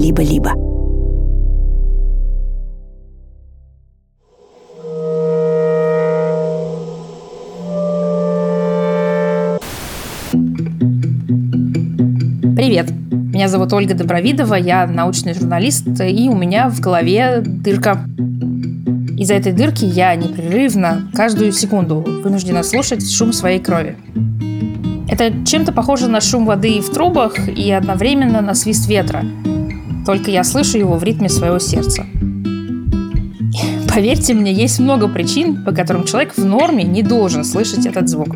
либо-либо. Привет! Меня зовут Ольга Добровидова, я научный журналист, и у меня в голове дырка. Из-за этой дырки я непрерывно, каждую секунду вынуждена слушать шум своей крови. Это чем-то похоже на шум воды в трубах и одновременно на свист ветра. Только я слышу его в ритме своего сердца. Поверьте мне, есть много причин, по которым человек в норме не должен слышать этот звук.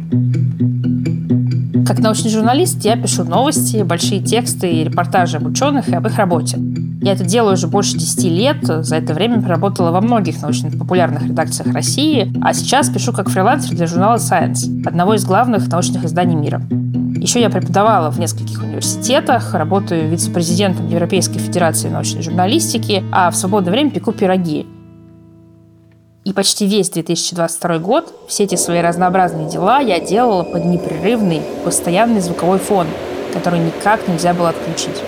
Как научный журналист я пишу новости, большие тексты и репортажи об ученых и об их работе. Я это делаю уже больше 10 лет. За это время проработала во многих научно-популярных редакциях России, а сейчас пишу как фрилансер для журнала Science, одного из главных научных изданий мира. Еще я преподавала в нескольких университетах, работаю вице-президентом Европейской Федерации научной журналистики, а в свободное время пеку пироги. И почти весь 2022 год все эти свои разнообразные дела я делала под непрерывный, постоянный звуковой фон, который никак нельзя было отключить.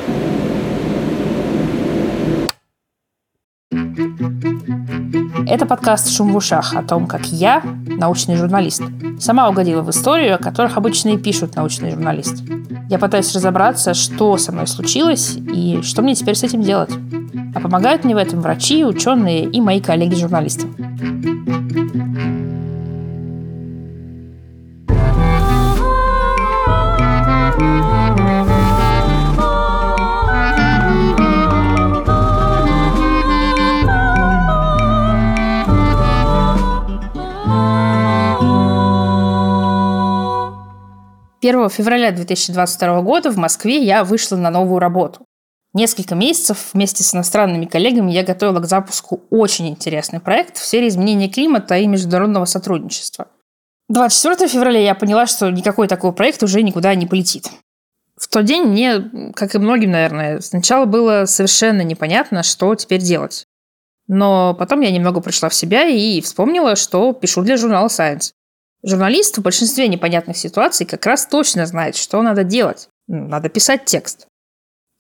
Это подкаст «Шум в ушах» о том, как я, научный журналист, сама угодила в историю, о которых обычно и пишут научные журналисты. Я пытаюсь разобраться, что со мной случилось и что мне теперь с этим делать. А помогают мне в этом врачи, ученые и мои коллеги-журналисты. 1 февраля 2022 года в Москве я вышла на новую работу. Несколько месяцев вместе с иностранными коллегами я готовила к запуску очень интересный проект в сфере изменения климата и международного сотрудничества. 24 февраля я поняла, что никакой такой проект уже никуда не полетит. В тот день мне, как и многим, наверное, сначала было совершенно непонятно, что теперь делать. Но потом я немного пришла в себя и вспомнила, что пишу для журнала Science. Журналист в большинстве непонятных ситуаций как раз точно знает, что надо делать. Надо писать текст.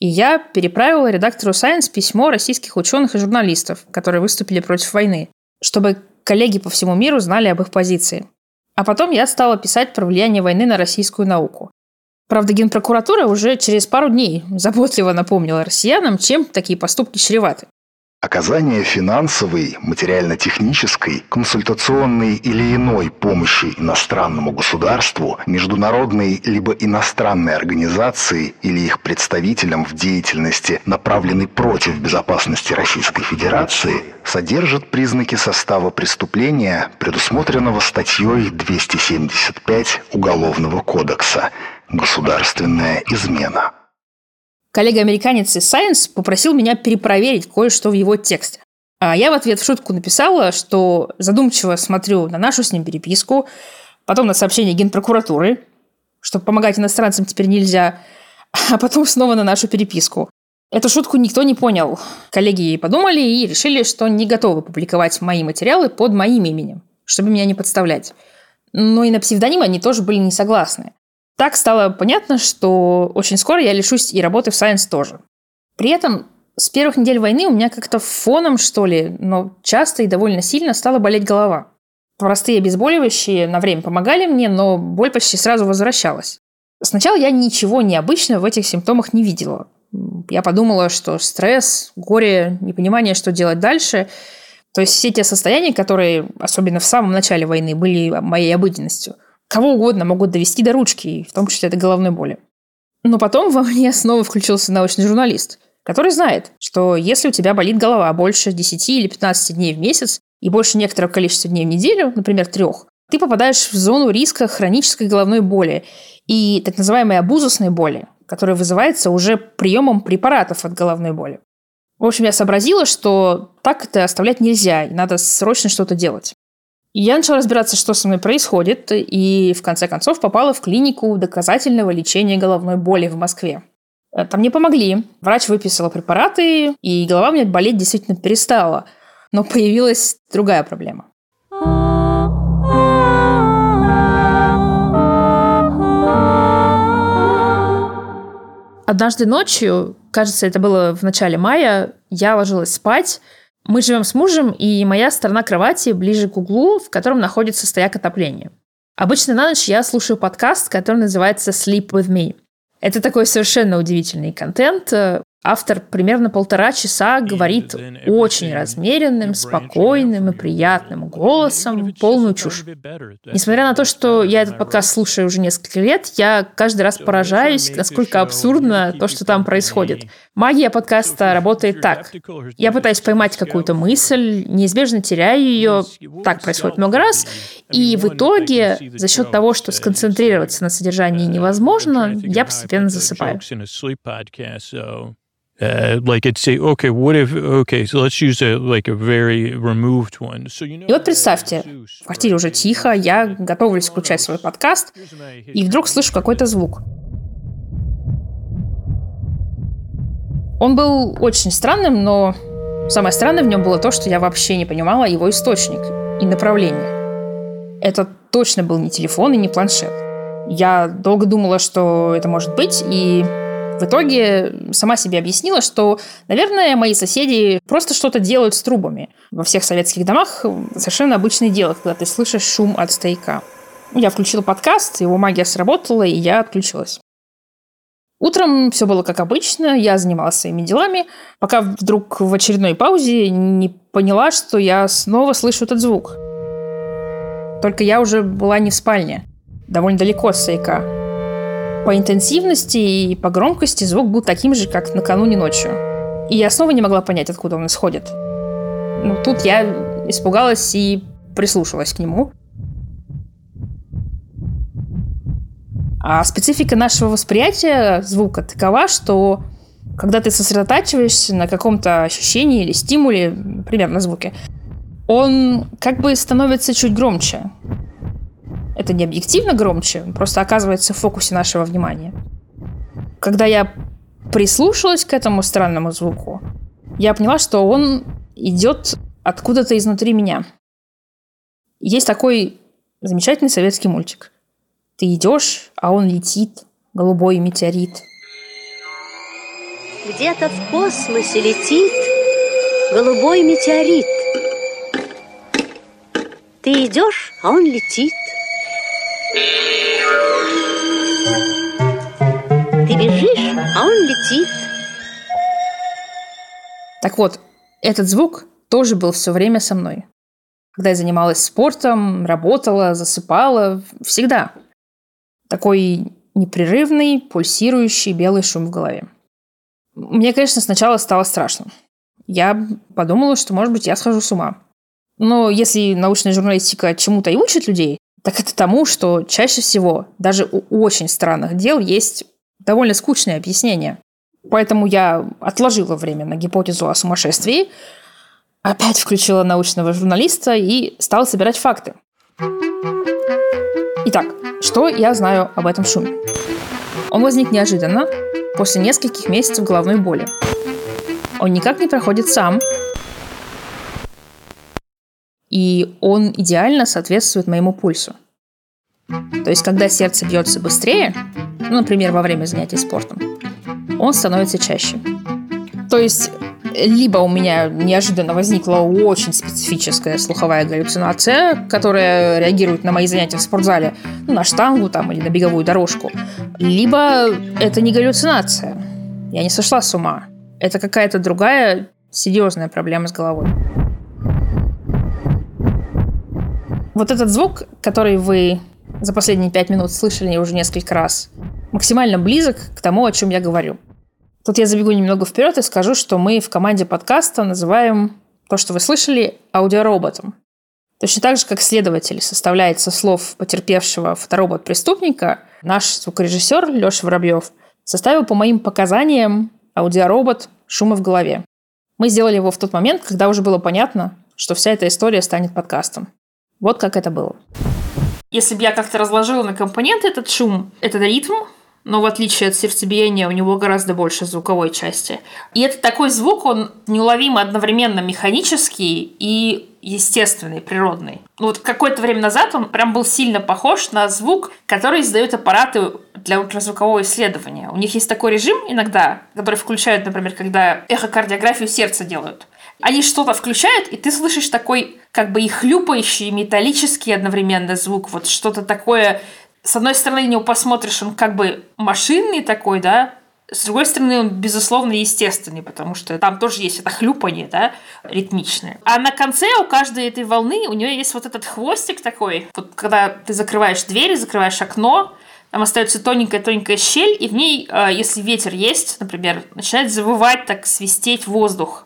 И я переправила редактору Science письмо российских ученых и журналистов, которые выступили против войны, чтобы коллеги по всему миру знали об их позиции. А потом я стала писать про влияние войны на российскую науку. Правда, Генпрокуратура уже через пару дней заботливо напомнила россиянам, чем такие поступки чреваты. Оказание финансовой, материально-технической, консультационной или иной помощи иностранному государству, международной либо иностранной организации или их представителям в деятельности, направленной против безопасности Российской Федерации, содержит признаки состава преступления, предусмотренного статьей 275 Уголовного кодекса «Государственная измена». Коллега-американец из Science попросил меня перепроверить кое-что в его тексте. А я в ответ в шутку написала, что задумчиво смотрю на нашу с ним переписку, потом на сообщение Генпрокуратуры, что помогать иностранцам теперь нельзя, а потом снова на нашу переписку. Эту шутку никто не понял. Коллеги подумали и решили, что не готовы публиковать мои материалы под моим именем, чтобы меня не подставлять. Но и на псевдоним они тоже были не согласны. Так стало понятно, что очень скоро я лишусь и работы в Science тоже. При этом с первых недель войны у меня как-то фоном, что ли, но часто и довольно сильно стала болеть голова. Простые обезболивающие на время помогали мне, но боль почти сразу возвращалась. Сначала я ничего необычного в этих симптомах не видела. Я подумала, что стресс, горе, непонимание, что делать дальше. То есть все те состояния, которые, особенно в самом начале войны, были моей обыденностью – кого угодно могут довести до ручки, в том числе до головной боли. Но потом во мне снова включился научный журналист, который знает, что если у тебя болит голова больше 10 или 15 дней в месяц и больше некоторого количества дней в неделю, например, трех, ты попадаешь в зону риска хронической головной боли и так называемой абузусной боли, которая вызывается уже приемом препаратов от головной боли. В общем, я сообразила, что так это оставлять нельзя, и надо срочно что-то делать. Я начала разбираться, что со мной происходит, и в конце концов попала в клинику доказательного лечения головной боли в Москве. Э, там мне помогли. Врач выписал препараты, и голова у меня болеть действительно перестала. Но появилась другая проблема. Однажды ночью, кажется, это было в начале мая, я ложилась спать. Мы живем с мужем, и моя сторона кровати ближе к углу, в котором находится стояк отопления. Обычно на ночь я слушаю подкаст, который называется Sleep With Me. Это такой совершенно удивительный контент. Автор примерно полтора часа говорит очень размеренным, спокойным и приятным голосом полную чушь. Несмотря на то, что я этот подкаст слушаю уже несколько лет, я каждый раз поражаюсь, насколько абсурдно то, что там происходит. Магия подкаста работает так. Я пытаюсь поймать какую-то мысль, неизбежно теряю ее, так происходит много раз, и в итоге, за счет того, что сконцентрироваться на содержании невозможно, я постепенно засыпаю. Like I'd say, okay, what if, okay, so let's use a, like a very removed one. So, you know, и вот представьте, в квартире уже тихо, я готовлюсь включать свой подкаст, и вдруг слышу какой-то звук. Он был очень странным, но самое странное в нем было то, что я вообще не понимала его источник и направление. Это точно был не телефон и не планшет. Я долго думала, что это может быть, и в итоге сама себе объяснила, что, наверное, мои соседи просто что-то делают с трубами. Во всех советских домах совершенно обычное дело, когда ты слышишь шум от стояка. Я включила подкаст, его магия сработала, и я отключилась. Утром все было как обычно, я занималась своими делами, пока вдруг в очередной паузе не поняла, что я снова слышу этот звук. Только я уже была не в спальне, довольно далеко от стояка. По интенсивности и по громкости звук был таким же, как накануне ночью. И я снова не могла понять, откуда он исходит. Ну, тут я испугалась и прислушалась к нему. А специфика нашего восприятия звука такова, что когда ты сосредотачиваешься на каком-то ощущении или стимуле, например, на звуке, он как бы становится чуть громче. Это не объективно громче, просто оказывается в фокусе нашего внимания. Когда я прислушалась к этому странному звуку, я поняла, что он идет откуда-то изнутри меня. Есть такой замечательный советский мультик. Ты идешь, а он летит, голубой метеорит. Где-то в космосе летит голубой метеорит. Ты идешь, а он летит. Ты бежишь, а он летит. Так вот, этот звук тоже был все время со мной. Когда я занималась спортом, работала, засыпала, всегда. Такой непрерывный, пульсирующий белый шум в голове. Мне, конечно, сначала стало страшно. Я подумала, что, может быть, я схожу с ума. Но если научная журналистика чему-то и учит людей, так это тому, что чаще всего даже у очень странных дел есть довольно скучное объяснение. Поэтому я отложила время на гипотезу о сумасшествии, опять включила научного журналиста и стала собирать факты. Итак, что я знаю об этом шуме? Он возник неожиданно, после нескольких месяцев головной боли. Он никак не проходит сам, и он идеально соответствует моему пульсу. То есть, когда сердце бьется быстрее, ну, например, во время занятий спортом, он становится чаще. То есть, либо у меня неожиданно возникла очень специфическая слуховая галлюцинация, которая реагирует на мои занятия в спортзале, ну, на штангу там или на беговую дорожку, либо это не галлюцинация. Я не сошла с ума. Это какая-то другая серьезная проблема с головой. Вот этот звук, который вы за последние пять минут слышали уже несколько раз, максимально близок к тому, о чем я говорю. Тут я забегу немного вперед и скажу, что мы в команде подкаста называем то, что вы слышали, аудиороботом. Точно так же, как следователь составляет со слов потерпевшего фоторобот-преступника, наш звукорежиссер Леша Воробьев составил по моим показаниям аудиоробот «Шума в голове». Мы сделали его в тот момент, когда уже было понятно, что вся эта история станет подкастом. Вот как это было. Если бы я как-то разложила на компоненты этот шум, этот ритм, но в отличие от сердцебиения у него гораздо больше звуковой части. И это такой звук, он неуловимо одновременно механический и естественный, природный. Вот какое-то время назад он прям был сильно похож на звук, который издают аппараты для ультразвукового исследования. У них есть такой режим иногда, который включают, например, когда эхокардиографию сердца делают. Они что-то включают, и ты слышишь такой как бы и хлюпающий, металлический одновременно звук. Вот что-то такое... С одной стороны, него посмотришь, он как бы машинный такой, да, с другой стороны, он, безусловно, естественный, потому что там тоже есть это хлюпание, да, ритмичное. А на конце у каждой этой волны у нее есть вот этот хвостик такой. Вот когда ты закрываешь дверь, закрываешь окно, там остается тоненькая-тоненькая щель, и в ней, а, если ветер есть, например, начинает завывать, так свистеть воздух.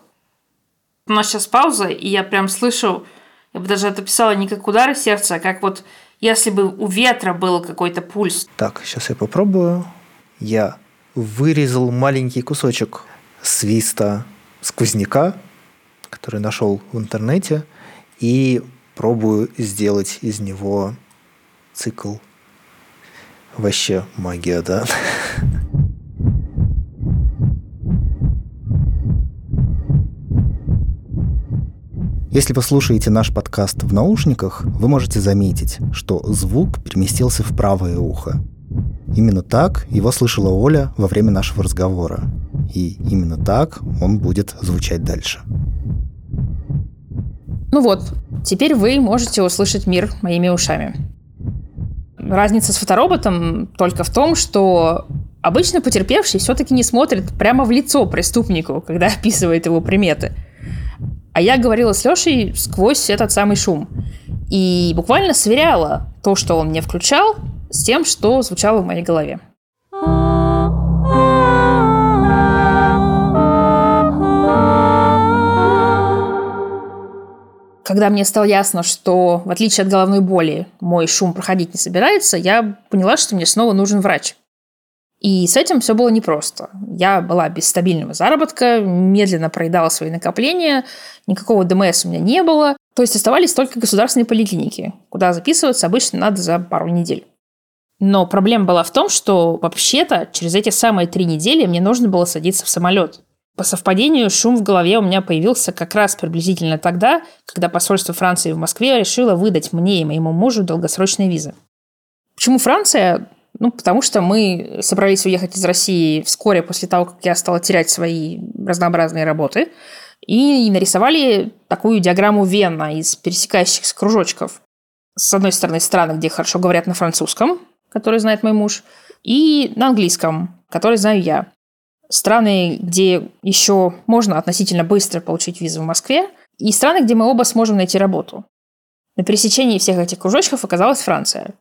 У нас сейчас пауза, и я прям слышу, я бы даже это писала не как удары сердца, а как вот если бы у ветра был какой-то пульс. Так, сейчас я попробую. Я вырезал маленький кусочек свиста сквозняка, который нашел в интернете, и пробую сделать из него цикл. Вообще магия, да? Если вы слушаете наш подкаст в наушниках, вы можете заметить, что звук переместился в правое ухо. Именно так его слышала Оля во время нашего разговора. И именно так он будет звучать дальше. Ну вот, теперь вы можете услышать мир моими ушами. Разница с фотороботом только в том, что обычно потерпевший все-таки не смотрит прямо в лицо преступнику, когда описывает его приметы. А я говорила с Лешей сквозь этот самый шум. И буквально сверяла то, что он мне включал, с тем, что звучало в моей голове. Когда мне стало ясно, что, в отличие от головной боли, мой шум проходить не собирается, я поняла, что мне снова нужен врач. И с этим все было непросто. Я была без стабильного заработка, медленно проедала свои накопления, никакого ДМС у меня не было. То есть оставались только государственные поликлиники, куда записываться обычно надо за пару недель. Но проблема была в том, что вообще-то через эти самые три недели мне нужно было садиться в самолет. По совпадению, шум в голове у меня появился как раз приблизительно тогда, когда посольство Франции в Москве решило выдать мне и моему мужу долгосрочные визы. Почему Франция? Ну, потому что мы собрались уехать из России вскоре после того, как я стала терять свои разнообразные работы, и нарисовали такую диаграмму Вена из пересекающихся кружочков. С одной стороны, страны, где хорошо говорят на французском, который знает мой муж, и на английском, который знаю я. Страны, где еще можно относительно быстро получить визу в Москве, и страны, где мы оба сможем найти работу. На пересечении всех этих кружочков оказалась Франция.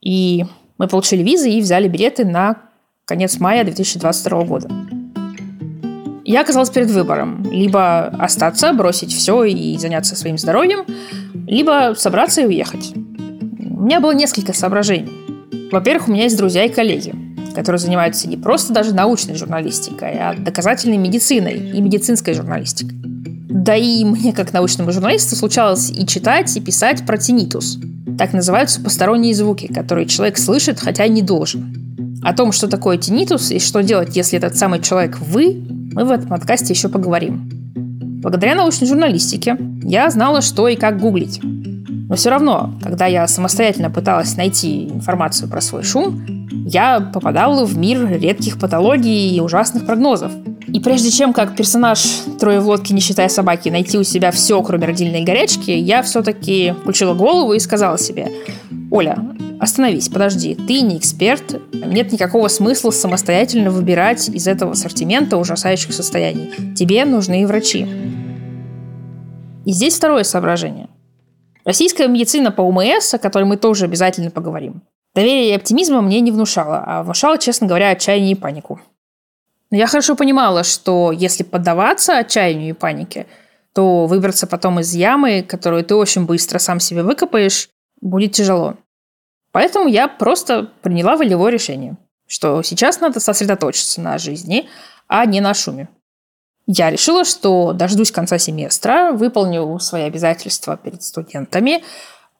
И мы получили визы и взяли билеты на конец мая 2022 года. Я оказалась перед выбором. Либо остаться, бросить все и заняться своим здоровьем, либо собраться и уехать. У меня было несколько соображений. Во-первых, у меня есть друзья и коллеги, которые занимаются не просто даже научной журналистикой, а доказательной медициной и медицинской журналистикой. Да и мне, как научному журналисту, случалось и читать, и писать про тинитус. Так называются посторонние звуки, которые человек слышит, хотя не должен. О том, что такое тинитус и что делать, если этот самый человек вы, мы в этом подкасте еще поговорим. Благодаря научной журналистике я знала, что и как гуглить. Но все равно, когда я самостоятельно пыталась найти информацию про свой шум, я попадала в мир редких патологий и ужасных прогнозов. И прежде чем, как персонаж «Трое в лодке, не считая собаки», найти у себя все, кроме родильной горячки, я все-таки включила голову и сказала себе, «Оля, остановись, подожди, ты не эксперт, нет никакого смысла самостоятельно выбирать из этого ассортимента ужасающих состояний. Тебе нужны врачи». И здесь второе соображение. Российская медицина по УМС, о которой мы тоже обязательно поговорим, доверие и оптимизма мне не внушало, а внушало, честно говоря, отчаяние и панику. Но я хорошо понимала, что если поддаваться отчаянию и панике, то выбраться потом из ямы, которую ты очень быстро сам себе выкопаешь, будет тяжело. Поэтому я просто приняла волевое решение, что сейчас надо сосредоточиться на жизни, а не на шуме. Я решила, что дождусь конца семестра, выполню свои обязательства перед студентами,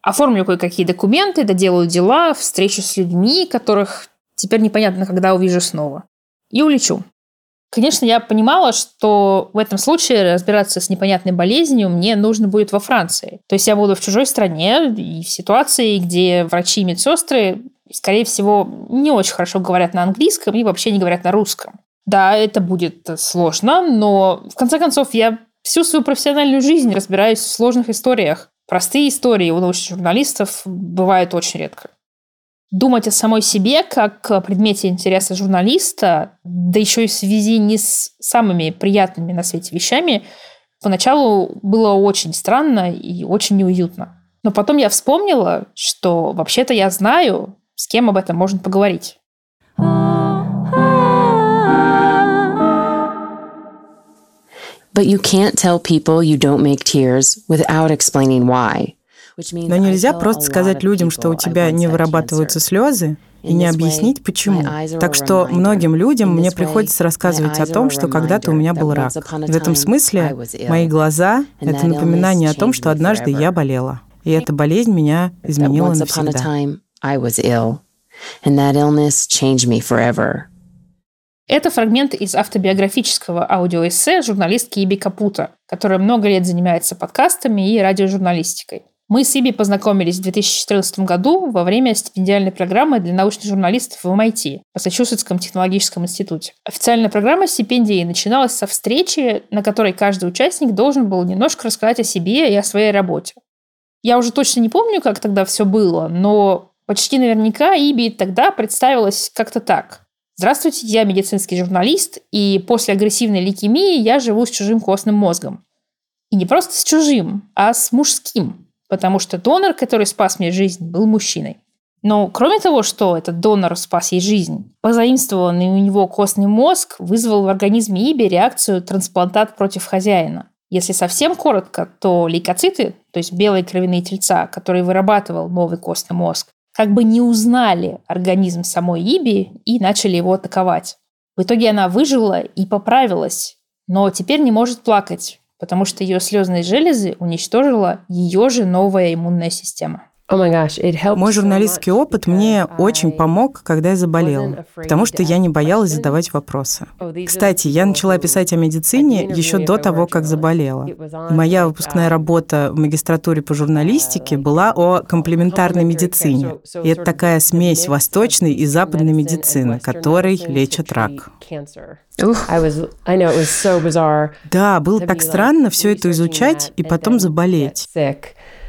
оформлю кое-какие документы, доделаю дела, встречу с людьми, которых теперь непонятно, когда увижу снова. И улечу. Конечно, я понимала, что в этом случае разбираться с непонятной болезнью мне нужно будет во Франции. То есть я буду в чужой стране и в ситуации, где врачи и медсестры, скорее всего, не очень хорошо говорят на английском и вообще не говорят на русском. Да, это будет сложно, но в конце концов я всю свою профессиональную жизнь разбираюсь в сложных историях. Простые истории у научных журналистов бывают очень редко думать о самой себе как предмете интереса журналиста, да еще и в связи не с самыми приятными на свете вещами, поначалу было очень странно и очень неуютно. Но потом я вспомнила, что вообще-то я знаю, с кем об этом можно поговорить. But you can't tell people you don't make tears without explaining why. Но нельзя просто сказать людям, что у тебя не вырабатываются слезы, и не объяснить, почему. Так что многим людям мне приходится рассказывать о том, что когда-то у меня был рак. В этом смысле мои глаза — это напоминание о том, что однажды я болела. И эта болезнь меня изменила навсегда. Это фрагмент из автобиографического аудиоэссе журналистки Иби Капута, которая много лет занимается подкастами и радиожурналистикой. Мы с Иби познакомились в 2014 году во время стипендиальной программы для научных журналистов в MIT, Массачусетском технологическом институте. Официальная программа стипендии начиналась со встречи, на которой каждый участник должен был немножко рассказать о себе и о своей работе. Я уже точно не помню, как тогда все было, но почти наверняка Иби тогда представилась как-то так. Здравствуйте, я медицинский журналист, и после агрессивной лейкемии я живу с чужим костным мозгом. И не просто с чужим, а с мужским потому что донор, который спас мне жизнь, был мужчиной. Но кроме того, что этот донор спас ей жизнь, позаимствованный у него костный мозг вызвал в организме Иби реакцию трансплантат против хозяина. Если совсем коротко, то лейкоциты, то есть белые кровяные тельца, которые вырабатывал новый костный мозг, как бы не узнали организм самой Иби и начали его атаковать. В итоге она выжила и поправилась, но теперь не может плакать, потому что ее слезные железы уничтожила ее же новая иммунная система. Oh Мой журналистский опыт мне очень помог, когда я заболела, потому что я не боялась задавать вопросы. Oh, Кстати, я начала писать о медицине еще до того, как заболела. И моя выпускная работа в магистратуре по журналистике была о комплементарной медицине. И это такая смесь восточной и западной медицины, которой лечат рак. Да, было так странно все это изучать и потом заболеть.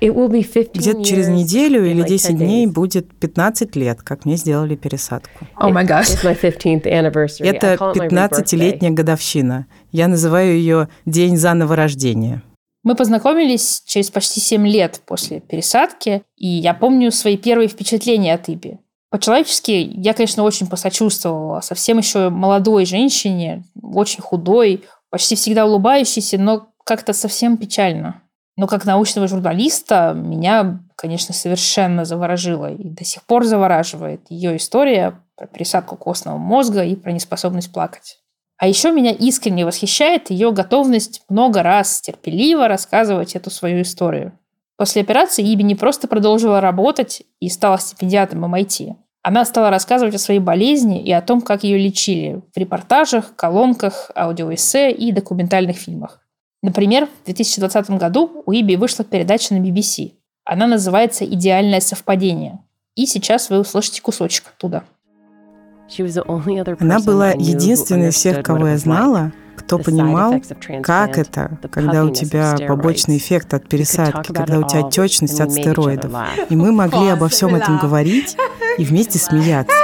Где-то через неделю или 10 дней будет 15 лет, как мне сделали пересадку. О май гад. Это 15-летняя годовщина. Я называю ее «День заново рождения». Мы познакомились через почти 7 лет после пересадки, и я помню свои первые впечатления от Иби. По-человечески я, конечно, очень посочувствовала совсем еще молодой женщине, очень худой, почти всегда улыбающейся, но как-то совсем печально. Но как научного журналиста меня, конечно, совершенно заворожило и до сих пор завораживает ее история про пересадку костного мозга и про неспособность плакать. А еще меня искренне восхищает ее готовность много раз терпеливо рассказывать эту свою историю. После операции Иби не просто продолжила работать и стала стипендиатом MIT. Она стала рассказывать о своей болезни и о том, как ее лечили в репортажах, колонках, аудиоэссе и документальных фильмах. Например, в 2020 году у Иби вышла передача на BBC. Она называется «Идеальное совпадение». И сейчас вы услышите кусочек оттуда. Она была единственной из всех, кого я знала, кто понимал, как это, когда у тебя побочный эффект от пересадки, когда у тебя отечность от стероидов. И мы могли обо всем этом говорить и вместе смеяться.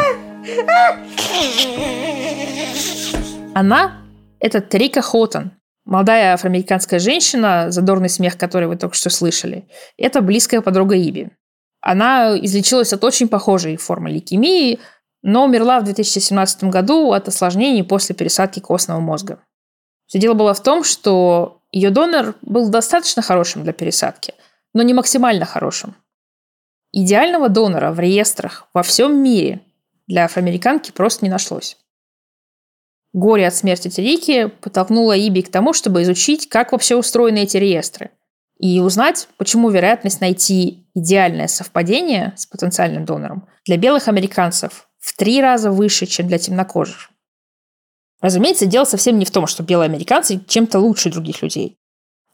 Она — это Трика Хоттон, Молодая афроамериканская женщина, задорный смех, который вы только что слышали, это близкая подруга Иби. Она излечилась от очень похожей формы лейкемии, но умерла в 2017 году от осложнений после пересадки костного мозга. Все дело было в том, что ее донор был достаточно хорошим для пересадки, но не максимально хорошим. Идеального донора в реестрах во всем мире для афроамериканки просто не нашлось. Горе от смерти Терики подтолкнуло Иби к тому, чтобы изучить, как вообще устроены эти реестры. И узнать, почему вероятность найти идеальное совпадение с потенциальным донором для белых американцев в три раза выше, чем для темнокожих. Разумеется, дело совсем не в том, что белые американцы чем-то лучше других людей.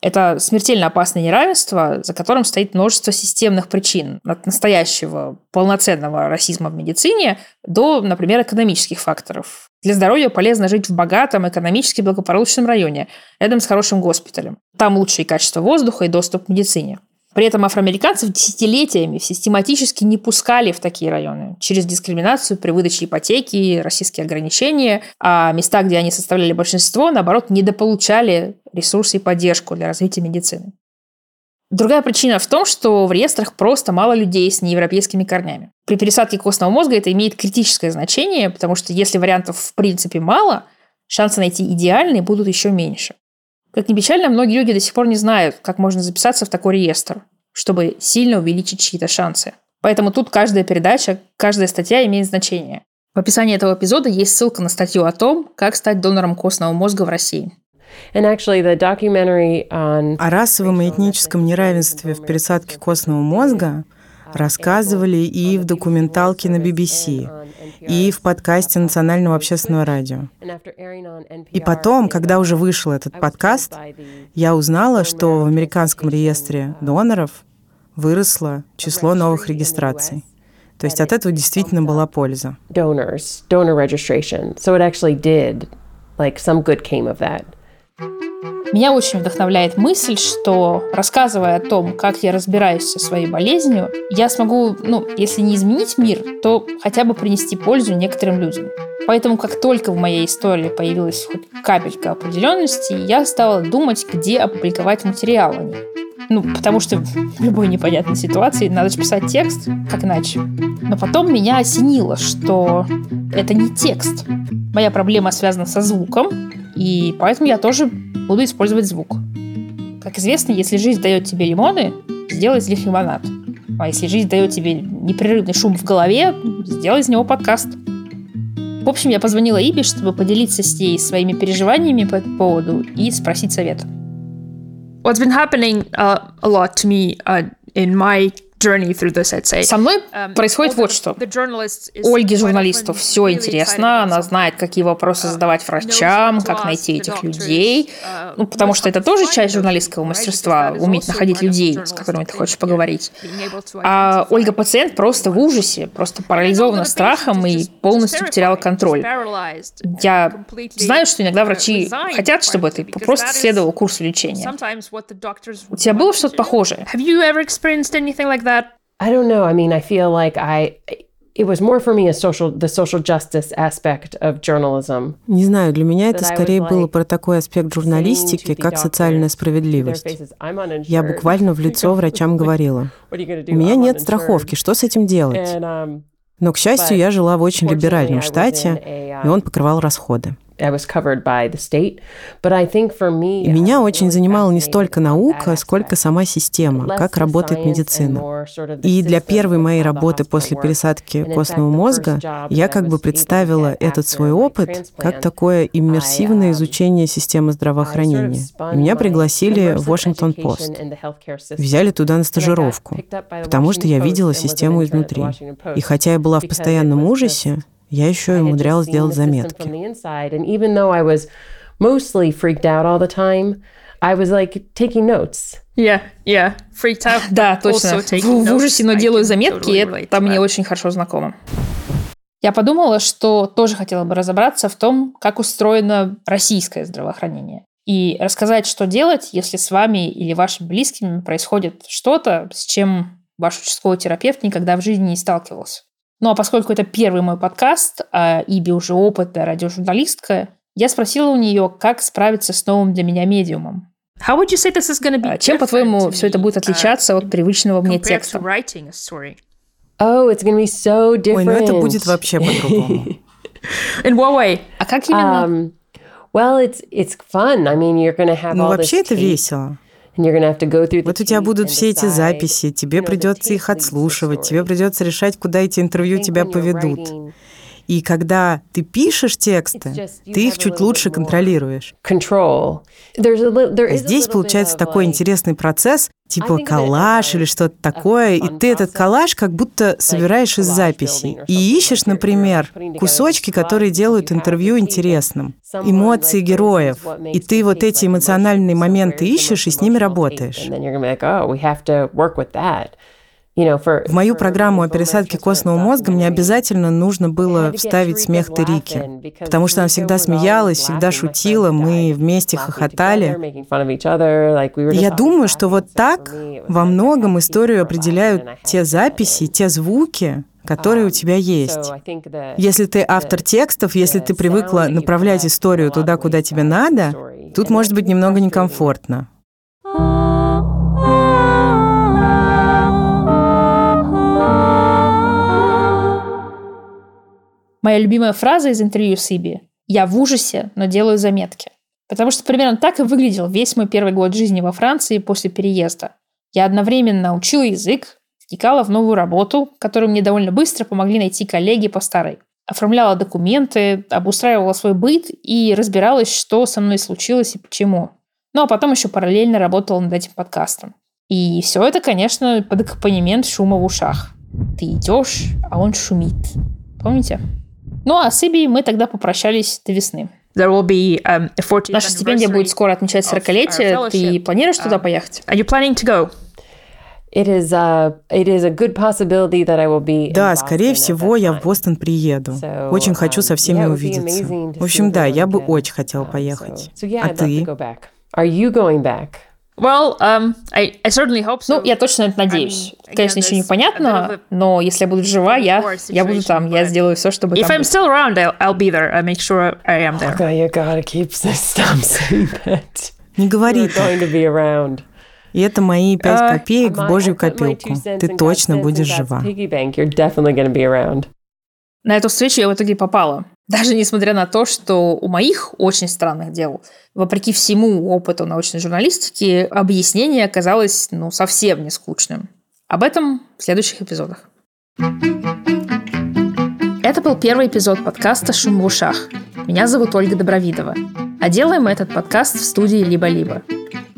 Это смертельно опасное неравенство, за которым стоит множество системных причин. От настоящего полноценного расизма в медицине до, например, экономических факторов. Для здоровья полезно жить в богатом, экономически благополучном районе, рядом с хорошим госпиталем. Там лучшее качество воздуха и доступ к медицине. При этом афроамериканцев десятилетиями систематически не пускали в такие районы через дискриминацию при выдаче ипотеки, российские ограничения, а места, где они составляли большинство, наоборот, недополучали ресурсы и поддержку для развития медицины. Другая причина в том, что в реестрах просто мало людей с неевропейскими корнями. При пересадке костного мозга это имеет критическое значение, потому что если вариантов в принципе мало, шансы найти идеальные будут еще меньше. Как ни печально, многие люди до сих пор не знают, как можно записаться в такой реестр, чтобы сильно увеличить чьи-то шансы. Поэтому тут каждая передача, каждая статья имеет значение. В описании этого эпизода есть ссылка на статью о том, как стать донором костного мозга в России. О расовом и этническом неравенстве в пересадке костного мозга рассказывали и в документалке на BBC, и в подкасте Национального общественного радио. И потом, когда уже вышел этот подкаст, я узнала, что в американском реестре доноров выросло число новых регистраций. То есть от этого действительно была польза. Donors, donor registration. So it actually did, like some good came of that. Меня очень вдохновляет мысль, что рассказывая о том, как я разбираюсь со своей болезнью, я смогу, ну, если не изменить мир, то хотя бы принести пользу некоторым людям. Поэтому, как только в моей истории появилась хоть капелька определенности, я стала думать, где опубликовать материал о ней. Ну, потому что в любой непонятной ситуации надо же писать текст, как иначе. Но потом меня осенило, что это не текст. Моя проблема связана со звуком, и поэтому я тоже буду использовать звук. Как известно, если жизнь дает тебе лимоны, сделай из них лимонад. А если жизнь дает тебе непрерывный шум в голове, сделай из него подкаст. В общем, я позвонила Иби, чтобы поделиться с ней своими переживаниями по этому поводу и спросить совета. What's been happening uh, a lot to me uh, in my со мной um, происходит вот что. Ольге журналисту все интересно, она знает, какие вопросы uh, задавать врачам, как найти этих людей, uh, ну, потому что это тоже часть журналистского мастерства, уметь находить людей, с которыми ты хочешь поговорить. А Ольга пациент просто в ужасе, просто парализована страхом и полностью потеряла контроль. Я знаю, что иногда врачи хотят, чтобы ты просто следовал курсу лечения. У тебя было что-то похожее? that? I don't know. I mean, I feel like I it was more for me a social the social justice aspect of journalism. Не знаю, для меня это скорее было про такой аспект журналистики, как социальная справедливость. Я буквально в лицо врачам говорила: "У меня нет страховки, что с этим делать?" Um, Но, к счастью, я жила в очень либеральном штате, и он покрывал расходы. Меня очень занимала не столько наука, сколько сама система, как работает медицина. И для первой моей работы после пересадки костного мозга я как бы представила этот свой опыт как такое иммерсивное изучение системы здравоохранения. И меня пригласили в Вашингтон Пост. Взяли туда на стажировку, потому что я видела систему изнутри. И хотя я была в постоянном ужасе, я еще и умудрялась делать заметки. mostly freaked out all the time. I was like taking notes. Yeah, yeah, freaked out. Да, точно. В, в ужасе, но делаю заметки, и это мне очень хорошо знакомо. Я подумала, что тоже хотела бы разобраться в том, как устроено российское здравоохранение. И рассказать, что делать, если с вами или вашими близкими происходит что-то, с чем ваш участковый терапевт никогда в жизни не сталкивался. Ну а поскольку это первый мой подкаст, а Иби уже опытная радиожурналистка, я спросила у нее, как справиться с новым для меня медиумом. How would you say this is be Чем, по-твоему, все это будет отличаться uh, от привычного мне текста? Oh, it's gonna be so different. Ой, ну это будет вообще по-другому. In what way? А как именно? Um, well, it's it's fun. I mean, you're gonna have ну, вообще это весело. Вот у тебя будут все эти записи, тебе придется их отслушивать, тебе придется решать, куда эти интервью тебя поведут. И когда ты пишешь тексты, ты их чуть лучше контролируешь. Здесь получается такой интересный процесс, типа коллаж или что-то такое, и ты этот коллаж как будто собираешь из записей. И ищешь, например, кусочки, которые делают интервью интересным, эмоции героев. И ты вот эти эмоциональные моменты ищешь и с ними работаешь. В мою программу о пересадке костного мозга мне обязательно нужно было вставить смех Терики, потому что она всегда смеялась, всегда шутила, мы вместе хохотали. Я думаю, что вот так во многом историю определяют те записи, те звуки, которые у тебя есть. Если ты автор текстов, если ты привыкла направлять историю туда, куда тебе надо, тут может быть немного некомфортно. Моя любимая фраза из интервью с Иби «Я в ужасе, но делаю заметки». Потому что примерно так и выглядел весь мой первый год жизни во Франции после переезда. Я одновременно учила язык, втекала в новую работу, которую мне довольно быстро помогли найти коллеги по старой. Оформляла документы, обустраивала свой быт и разбиралась, что со мной случилось и почему. Ну а потом еще параллельно работала над этим подкастом. И все это, конечно, под аккомпанемент шума в ушах. Ты идешь, а он шумит. Помните? Ну а с Иби мы тогда попрощались до весны. There will be, um, a Наша стипендия будет скоро отмечать 40-летие. Ты планируешь туда поехать? Are you planning to go? Да, скорее всего, я в Бостон приеду. Очень хочу со всеми увидеться. В общем, да, я бы очень хотела поехать. А ты? Well, um, I, I certainly hope so. Ну, я точно это надеюсь. I mean, Конечно, еще непонятно, но если я буду жива, я, я буду там. Я сделаю все, чтобы If там I'm быть. still around, I'll, I'll be there. I'll make sure I am there. Okay, you gotta keep this that. Не говори You're going так. to be around. И это мои пять А, копеек в My- божью копилку. Ты точно будешь жива. На эту встречу я в итоге попала. Даже несмотря на то, что у моих очень странных дел, вопреки всему опыту научной журналистики, объяснение оказалось ну, совсем не скучным. Об этом в следующих эпизодах. Это был первый эпизод подкаста «Шум в ушах». Меня зовут Ольга Добровидова. А делаем мы этот подкаст в студии «Либо-либо».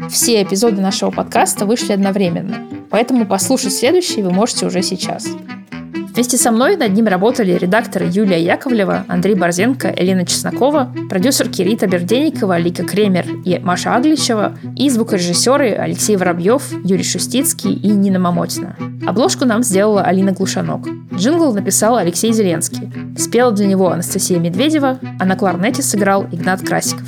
Все эпизоды нашего подкаста вышли одновременно, поэтому послушать следующий вы можете уже сейчас. Вместе со мной над ним работали редакторы Юлия Яковлева, Андрей Борзенко, Елена Чеснокова, продюсерки Рита Берденникова, Лика Кремер и Маша Агличева и звукорежиссеры Алексей Воробьев, Юрий Шустицкий и Нина Мамотина. Обложку нам сделала Алина Глушанок. Джингл написал Алексей Зеленский. Спела для него Анастасия Медведева, а на кларнете сыграл Игнат Красиков.